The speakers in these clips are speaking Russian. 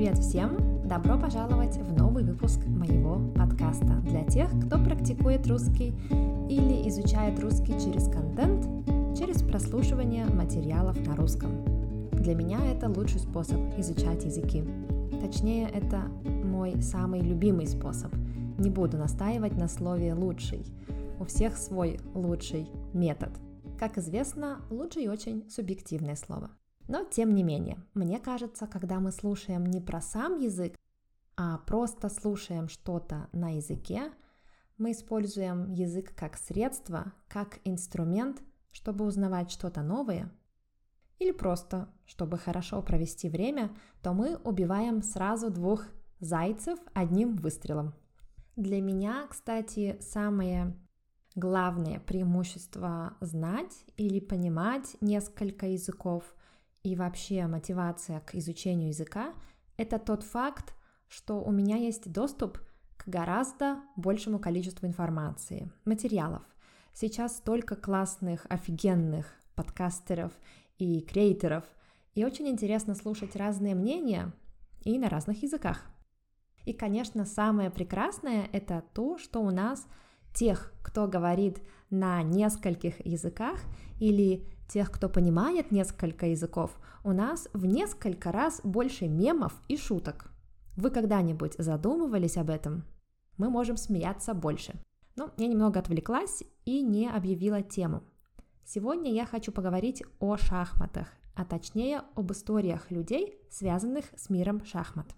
Привет всем! Добро пожаловать в новый выпуск моего подкаста для тех, кто практикует русский или изучает русский через контент, через прослушивание материалов на русском. Для меня это лучший способ изучать языки. Точнее, это мой самый любимый способ. Не буду настаивать на слове «лучший». У всех свой лучший метод. Как известно, лучший очень субъективное слово. Но тем не менее, мне кажется, когда мы слушаем не про сам язык, а просто слушаем что-то на языке, мы используем язык как средство, как инструмент, чтобы узнавать что-то новое, или просто, чтобы хорошо провести время, то мы убиваем сразу двух зайцев одним выстрелом. Для меня, кстати, самое главное преимущество знать или понимать несколько языков – и вообще мотивация к изучению языка – это тот факт, что у меня есть доступ к гораздо большему количеству информации, материалов. Сейчас столько классных, офигенных подкастеров и креаторов, и очень интересно слушать разные мнения и на разных языках. И, конечно, самое прекрасное – это то, что у нас тех, кто говорит на нескольких языках или тех, кто понимает несколько языков, у нас в несколько раз больше мемов и шуток. Вы когда-нибудь задумывались об этом? Мы можем смеяться больше. Но я немного отвлеклась и не объявила тему. Сегодня я хочу поговорить о шахматах, а точнее об историях людей, связанных с миром шахмат.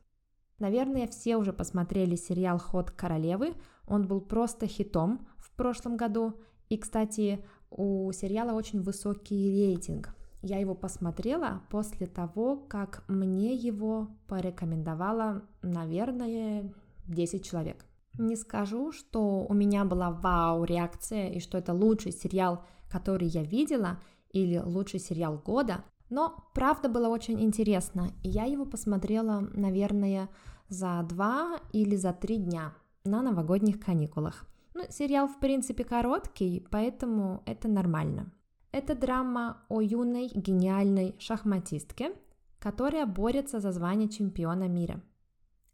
Наверное, все уже посмотрели сериал «Ход королевы». Он был просто хитом в прошлом году. И, кстати, у сериала очень высокий рейтинг. Я его посмотрела после того, как мне его порекомендовала, наверное, 10 человек. Не скажу, что у меня была вау-реакция и что это лучший сериал, который я видела, или лучший сериал года, но правда было очень интересно, и я его посмотрела, наверное, за два или за три дня на новогодних каникулах. Ну, сериал, в принципе, короткий, поэтому это нормально. Это драма о юной гениальной шахматистке, которая борется за звание чемпиона мира.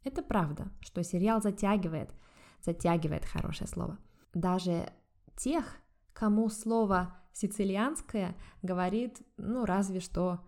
Это правда, что сериал затягивает, затягивает хорошее слово. Даже тех, кому слово сицилианское говорит, ну, разве что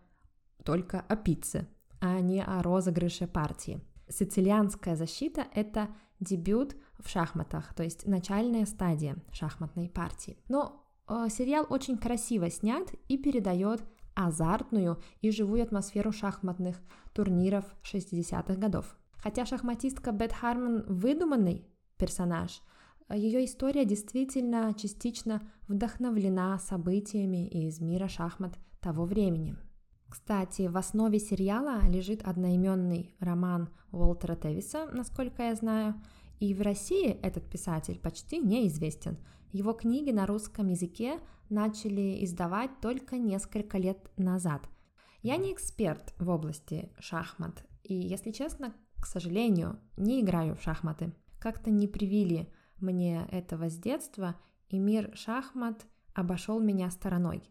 только о пицце, а не о розыгрыше партии. Сицилианская защита – это дебют в шахматах, то есть начальная стадия шахматной партии. Но э, сериал очень красиво снят и передает азартную и живую атмосферу шахматных турниров 60-х годов. Хотя шахматистка Бет Хармон выдуманный персонаж, ее история действительно частично вдохновлена событиями из мира шахмат того времени. Кстати, в основе сериала лежит одноименный роман Уолтера Тевиса, насколько я знаю, и в России этот писатель почти неизвестен. Его книги на русском языке начали издавать только несколько лет назад. Я не эксперт в области шахмат, и, если честно, к сожалению, не играю в шахматы. Как-то не привили мне этого с детства, и мир шахмат обошел меня стороной.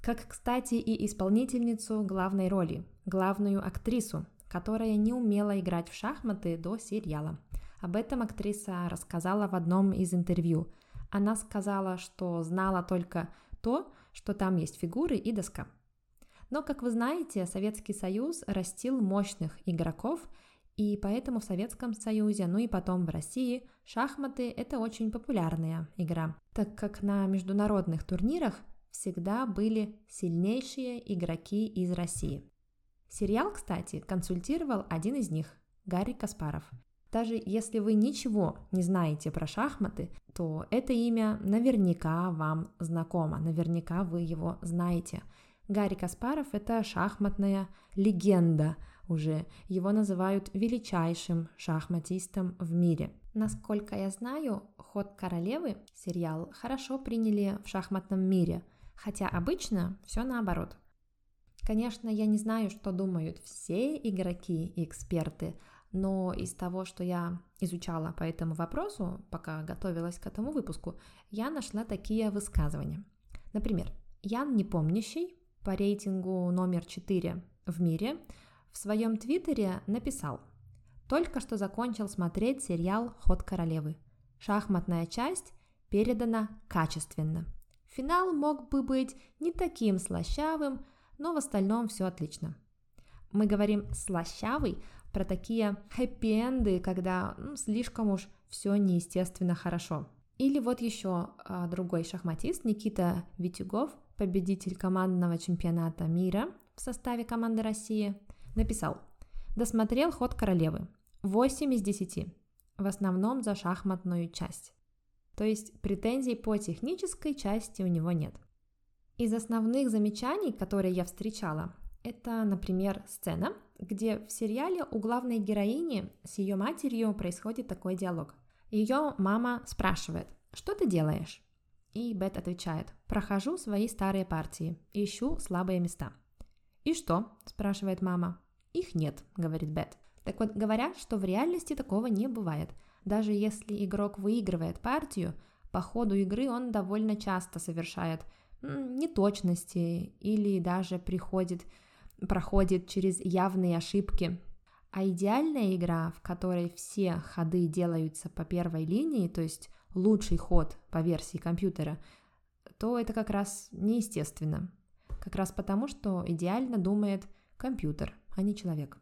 Как, кстати, и исполнительницу главной роли, главную актрису, которая не умела играть в шахматы до сериала. Об этом актриса рассказала в одном из интервью. Она сказала, что знала только то, что там есть фигуры и доска. Но, как вы знаете, Советский Союз растил мощных игроков, и поэтому в Советском Союзе, ну и потом в России, шахматы – это очень популярная игра, так как на международных турнирах всегда были сильнейшие игроки из России. Сериал, кстати, консультировал один из них – Гарри Каспаров – даже если вы ничего не знаете про шахматы, то это имя наверняка вам знакомо, наверняка вы его знаете. Гарри Каспаров – это шахматная легенда уже. Его называют величайшим шахматистом в мире. Насколько я знаю, «Ход королевы» сериал хорошо приняли в шахматном мире, хотя обычно все наоборот. Конечно, я не знаю, что думают все игроки и эксперты – но из того, что я изучала по этому вопросу, пока готовилась к этому выпуску, я нашла такие высказывания. Например, Ян Непомнящий по рейтингу номер 4 в мире в своем твиттере написал «Только что закончил смотреть сериал «Ход королевы». Шахматная часть передана качественно. Финал мог бы быть не таким слащавым, но в остальном все отлично. Мы говорим «слащавый» про такие хэппи-энды, когда ну, слишком уж все неестественно хорошо. Или вот еще а, другой шахматист Никита Витюгов, победитель командного чемпионата мира в составе команды России, написал «Досмотрел ход королевы. 8 из 10. В основном за шахматную часть. То есть претензий по технической части у него нет. Из основных замечаний, которые я встречала, это, например, сцена, где в сериале у главной героини с ее матерью происходит такой диалог. Ее мама спрашивает, что ты делаешь? И Бет отвечает, прохожу свои старые партии, ищу слабые места. И что? спрашивает мама. Их нет, говорит Бет. Так вот, говорят, что в реальности такого не бывает. Даже если игрок выигрывает партию, по ходу игры он довольно часто совершает неточности или даже приходит, проходит через явные ошибки. А идеальная игра, в которой все ходы делаются по первой линии, то есть лучший ход по версии компьютера, то это как раз неестественно. Как раз потому, что идеально думает компьютер, а не человек.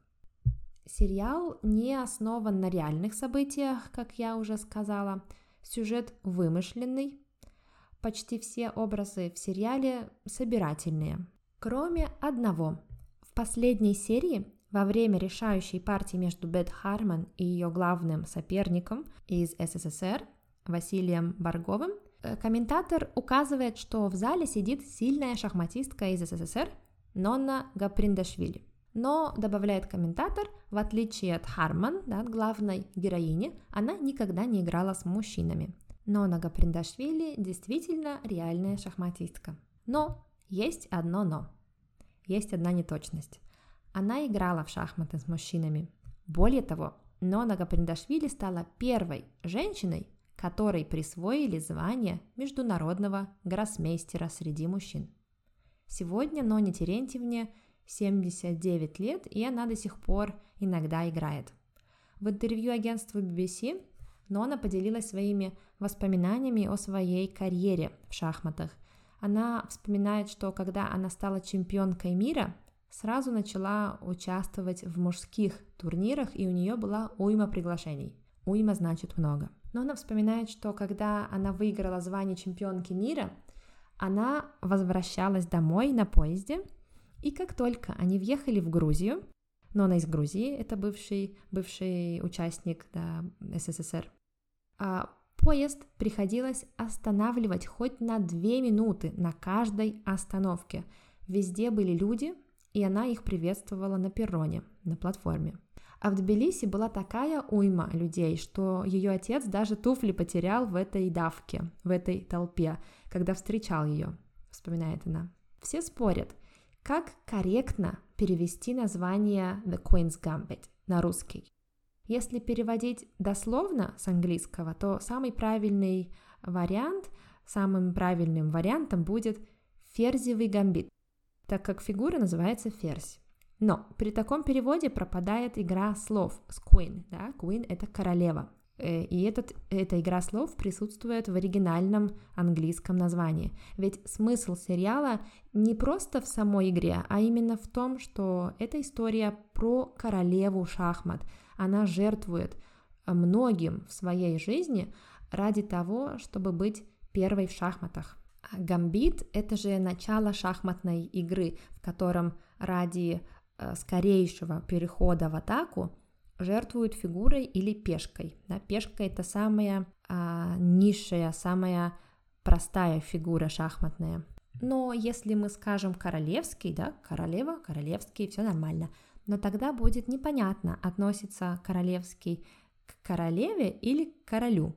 Сериал не основан на реальных событиях, как я уже сказала. Сюжет вымышленный. Почти все образы в сериале собирательные. Кроме одного. В последней серии, во время решающей партии между Бет Харман и ее главным соперником из СССР, Василием Барговым, э, комментатор указывает, что в зале сидит сильная шахматистка из СССР Нонна Гаприндашвили. Но, добавляет комментатор, в отличие от Харман, да, главной героини, она никогда не играла с мужчинами. Но Нага Приндашвили действительно реальная шахматистка. Но есть одно но. Есть одна неточность. Она играла в шахматы с мужчинами. Более того, Нонага Приндашвили стала первой женщиной, которой присвоили звание международного гроссмейстера среди мужчин. Сегодня Ноне Терентьевне 79 лет, и она до сих пор иногда играет. В интервью агентству BBC Нона поделилась своими воспоминаниями о своей карьере в шахматах. Она вспоминает, что когда она стала чемпионкой мира, сразу начала участвовать в мужских турнирах, и у нее была уйма приглашений. Уйма значит много. Но она вспоминает, что когда она выиграла звание чемпионки мира, она возвращалась домой на поезде – и как только они въехали в Грузию, но она из Грузии, это бывший, бывший участник да, СССР, а поезд приходилось останавливать хоть на две минуты на каждой остановке. Везде были люди, и она их приветствовала на перроне, на платформе. А в Тбилиси была такая уйма людей, что ее отец даже туфли потерял в этой давке, в этой толпе, когда встречал ее, вспоминает она. Все спорят – как корректно перевести название The Queen's Gambit на русский? Если переводить дословно с английского, то самый правильный вариант, самым правильным вариантом будет ферзевый гамбит, так как фигура называется ферзь. Но при таком переводе пропадает игра слов с queen, да, queen это королева, и этот, эта игра слов присутствует в оригинальном английском названии. Ведь смысл сериала не просто в самой игре, а именно в том, что эта история про королеву шахмат. Она жертвует многим в своей жизни ради того, чтобы быть первой в шахматах. Гамбит – это же начало шахматной игры, в котором ради э, скорейшего перехода в атаку жертвуют фигурой или пешкой. Да? Пешка это самая а, низшая, самая простая фигура шахматная. Но если мы скажем королевский, да, королева, королевский, все нормально. Но тогда будет непонятно, относится королевский к королеве или к королю.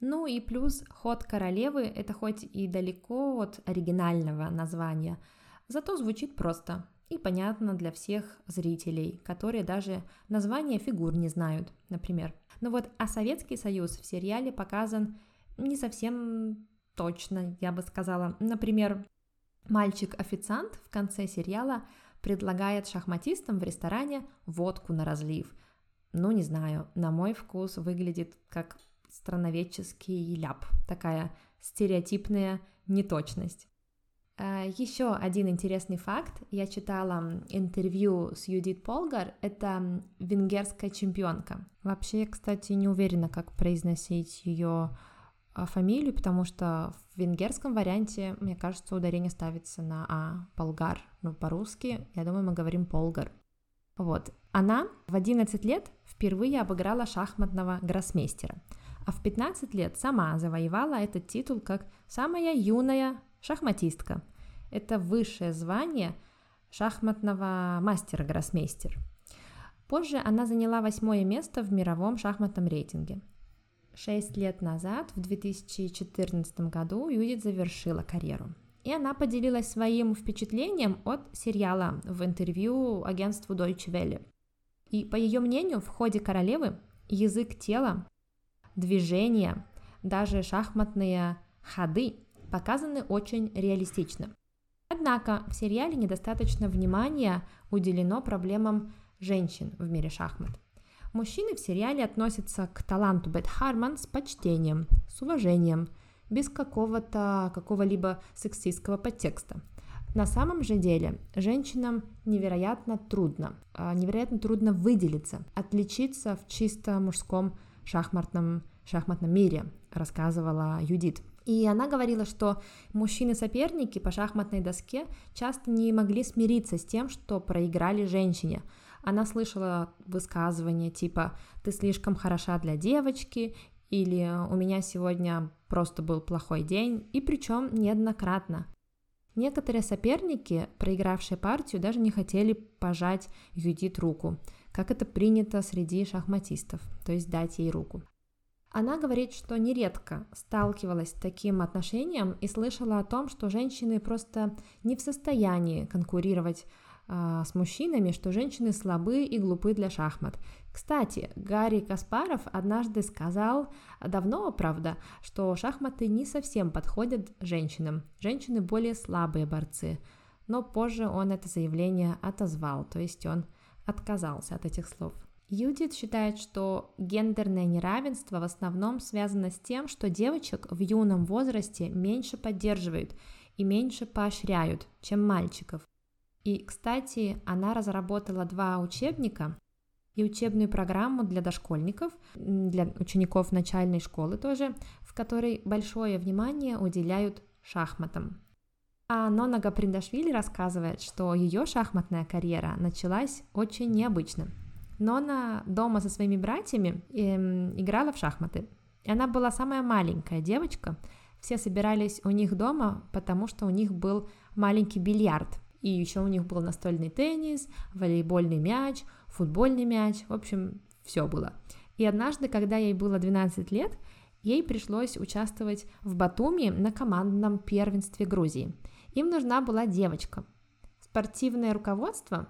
Ну и плюс ход королевы это хоть и далеко от оригинального названия, зато звучит просто и понятно для всех зрителей, которые даже названия фигур не знают, например. Но вот а Советский Союз в сериале показан не совсем точно, я бы сказала. Например, мальчик-официант в конце сериала предлагает шахматистам в ресторане водку на разлив. Ну, не знаю, на мой вкус выглядит как страноведческий ляп, такая стереотипная неточность. Э, Еще один интересный факт. Я читала интервью с Юдит Полгар. Это венгерская чемпионка. Вообще, кстати, не уверена, как произносить ее э, фамилию, потому что в венгерском варианте, мне кажется, ударение ставится на А, Полгар, ну, по-русски, я думаю, мы говорим Полгар. Вот. Она в 11 лет впервые обыграла шахматного гроссмейстера, а в 15 лет сама завоевала этот титул как самая юная шахматистка. Это высшее звание шахматного мастера-гроссмейстер. Позже она заняла восьмое место в мировом шахматном рейтинге. Шесть лет назад, в 2014 году, Юдит завершила карьеру. И она поделилась своим впечатлением от сериала в интервью агентству Deutsche Welle. И по ее мнению, в ходе королевы язык тела, движения, даже шахматные ходы показаны очень реалистично. Однако в сериале недостаточно внимания уделено проблемам женщин в мире шахмат. Мужчины в сериале относятся к таланту Бет Харман с почтением, с уважением, без какого-то какого-либо сексистского подтекста. На самом же деле женщинам невероятно трудно, а, невероятно трудно выделиться, отличиться в чисто мужском шахматном, шахматном мире, рассказывала Юдит. И она говорила, что мужчины-соперники по шахматной доске часто не могли смириться с тем, что проиграли женщине. Она слышала высказывания типа «ты слишком хороша для девочки» или «у меня сегодня просто был плохой день», и причем неоднократно. Некоторые соперники, проигравшие партию, даже не хотели пожать Юдит руку, как это принято среди шахматистов, то есть дать ей руку. Она говорит, что нередко сталкивалась с таким отношением и слышала о том, что женщины просто не в состоянии конкурировать э, с мужчинами, что женщины слабы и глупы для шахмат. Кстати, Гарри Каспаров однажды сказал, давно, правда, что шахматы не совсем подходят женщинам. Женщины более слабые борцы. Но позже он это заявление отозвал, то есть он отказался от этих слов. Юдит считает, что гендерное неравенство в основном связано с тем, что девочек в юном возрасте меньше поддерживают и меньше поощряют, чем мальчиков. И, кстати, она разработала два учебника и учебную программу для дошкольников, для учеников начальной школы тоже, в которой большое внимание уделяют шахматам. А Нона Гаприндашвили рассказывает, что ее шахматная карьера началась очень необычно – но она дома со своими братьями эм, играла в шахматы. И она была самая маленькая девочка. Все собирались у них дома, потому что у них был маленький бильярд. И еще у них был настольный теннис, волейбольный мяч, футбольный мяч. В общем, все было. И однажды, когда ей было 12 лет, ей пришлось участвовать в Батуми на командном первенстве Грузии. Им нужна была девочка. Спортивное руководство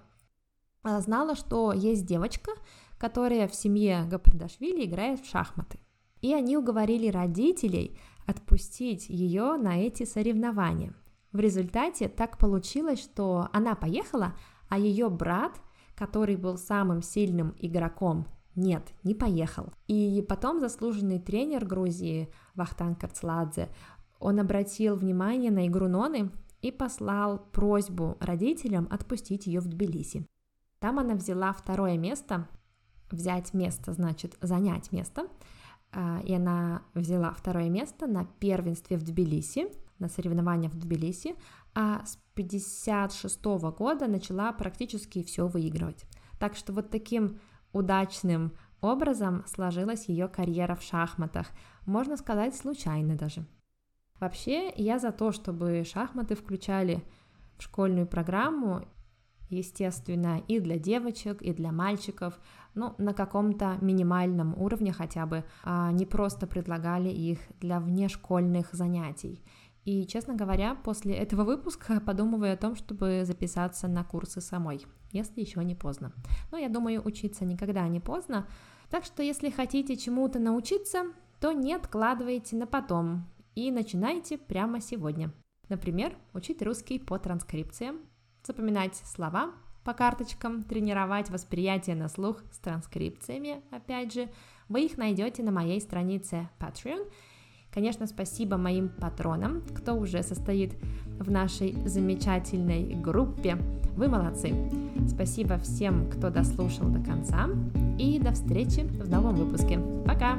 знала, что есть девочка, которая в семье Гапридашвили играет в шахматы. И они уговорили родителей отпустить ее на эти соревнования. В результате так получилось, что она поехала, а ее брат, который был самым сильным игроком, нет, не поехал. И потом заслуженный тренер Грузии Вахтан Карцладзе, он обратил внимание на игру Ноны и послал просьбу родителям отпустить ее в Тбилиси. Там она взяла второе место. Взять место значит занять место. А, и она взяла второе место на первенстве в Тбилиси, на соревнованиях в Тбилиси, а с 56 года начала практически все выигрывать. Так что вот таким удачным образом сложилась ее карьера в шахматах, можно сказать, случайно даже. Вообще, я за то, чтобы шахматы включали в школьную программу естественно, и для девочек, и для мальчиков, ну, на каком-то минимальном уровне хотя бы, а не просто предлагали их для внешкольных занятий. И, честно говоря, после этого выпуска подумываю о том, чтобы записаться на курсы самой, если еще не поздно. Но я думаю, учиться никогда не поздно. Так что, если хотите чему-то научиться, то не откладывайте на потом и начинайте прямо сегодня. Например, учить русский по транскрипциям запоминать слова по карточкам, тренировать восприятие на слух с транскрипциями, опять же, вы их найдете на моей странице Patreon. Конечно, спасибо моим патронам, кто уже состоит в нашей замечательной группе. Вы молодцы. Спасибо всем, кто дослушал до конца. И до встречи в новом выпуске. Пока!